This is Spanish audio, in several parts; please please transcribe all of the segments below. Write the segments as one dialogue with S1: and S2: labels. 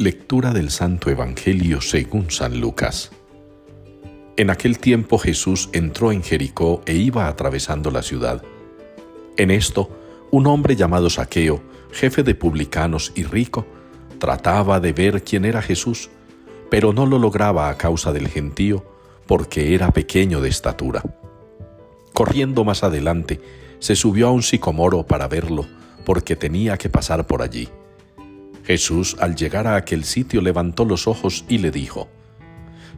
S1: Lectura del Santo Evangelio según San Lucas. En aquel tiempo Jesús entró en Jericó e iba atravesando la ciudad. En esto, un hombre llamado Saqueo, jefe de publicanos y rico, trataba de ver quién era Jesús, pero no lo lograba a causa del gentío, porque era pequeño de estatura. Corriendo más adelante, se subió a un sicomoro para verlo, porque tenía que pasar por allí. Jesús, al llegar a aquel sitio, levantó los ojos y le dijo,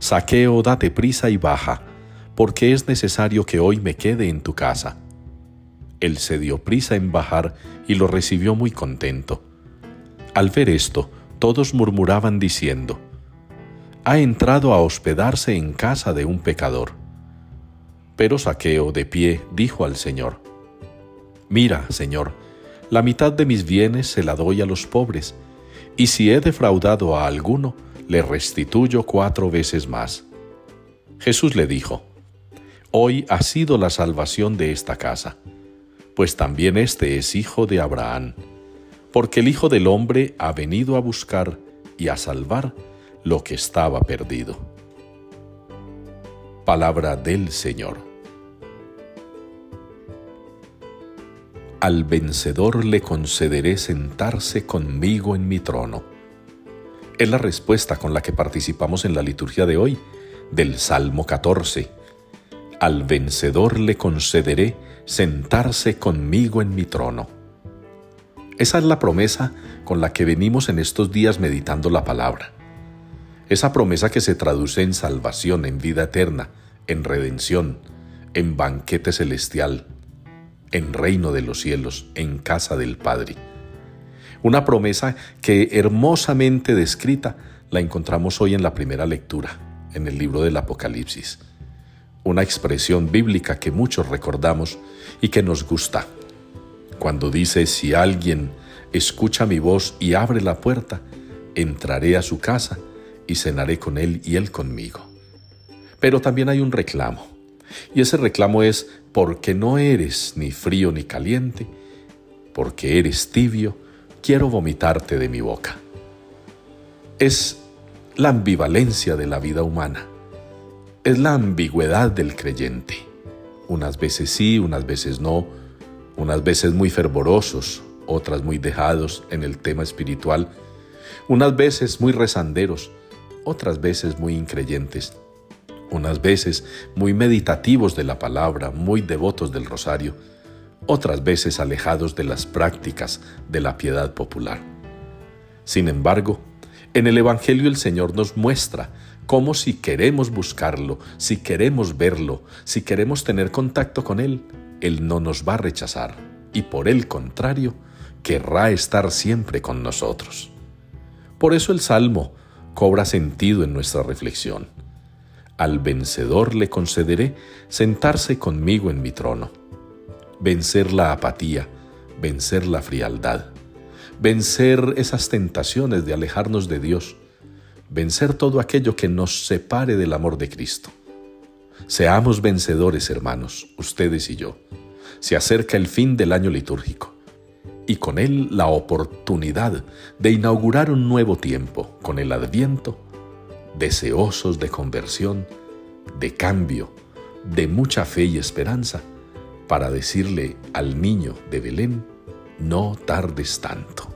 S1: Saqueo, date prisa y baja, porque es necesario que hoy me quede en tu casa. Él se dio prisa en bajar y lo recibió muy contento. Al ver esto, todos murmuraban diciendo, Ha entrado a hospedarse en casa de un pecador. Pero Saqueo, de pie, dijo al Señor, Mira, Señor, la mitad de mis bienes se la doy a los pobres, y si he defraudado a alguno, le restituyo cuatro veces más. Jesús le dijo, Hoy ha sido la salvación de esta casa, pues también este es hijo de Abraham, porque el Hijo del Hombre ha venido a buscar y a salvar lo que estaba perdido. Palabra del Señor. Al vencedor le concederé sentarse conmigo en mi trono. Es la respuesta con la que participamos en la liturgia de hoy, del Salmo 14. Al vencedor le concederé sentarse conmigo en mi trono. Esa es la promesa con la que venimos en estos días meditando la palabra. Esa promesa que se traduce en salvación, en vida eterna, en redención, en banquete celestial, en reino de los cielos, en casa del Padre. Una promesa que hermosamente descrita la encontramos hoy en la primera lectura, en el libro del Apocalipsis. Una expresión bíblica que muchos recordamos y que nos gusta. Cuando dice, si alguien escucha mi voz y abre la puerta, entraré a su casa y cenaré con él y él conmigo. Pero también hay un reclamo. Y ese reclamo es porque no eres ni frío ni caliente, porque eres tibio, quiero vomitarte de mi boca. Es la ambivalencia de la vida humana, es la ambigüedad del creyente. Unas veces sí, unas veces no, unas veces muy fervorosos, otras muy dejados en el tema espiritual, unas veces muy rezanderos, otras veces muy increyentes unas veces muy meditativos de la palabra, muy devotos del rosario, otras veces alejados de las prácticas de la piedad popular. Sin embargo, en el Evangelio el Señor nos muestra cómo si queremos buscarlo, si queremos verlo, si queremos tener contacto con Él, Él no nos va a rechazar y por el contrario, querrá estar siempre con nosotros. Por eso el Salmo cobra sentido en nuestra reflexión. Al vencedor le concederé sentarse conmigo en mi trono. Vencer la apatía, vencer la frialdad, vencer esas tentaciones de alejarnos de Dios, vencer todo aquello que nos separe del amor de Cristo. Seamos vencedores, hermanos, ustedes y yo. Se acerca el fin del año litúrgico y con él la oportunidad de inaugurar un nuevo tiempo con el adviento deseosos de conversión, de cambio, de mucha fe y esperanza, para decirle al niño de Belén, no tardes tanto.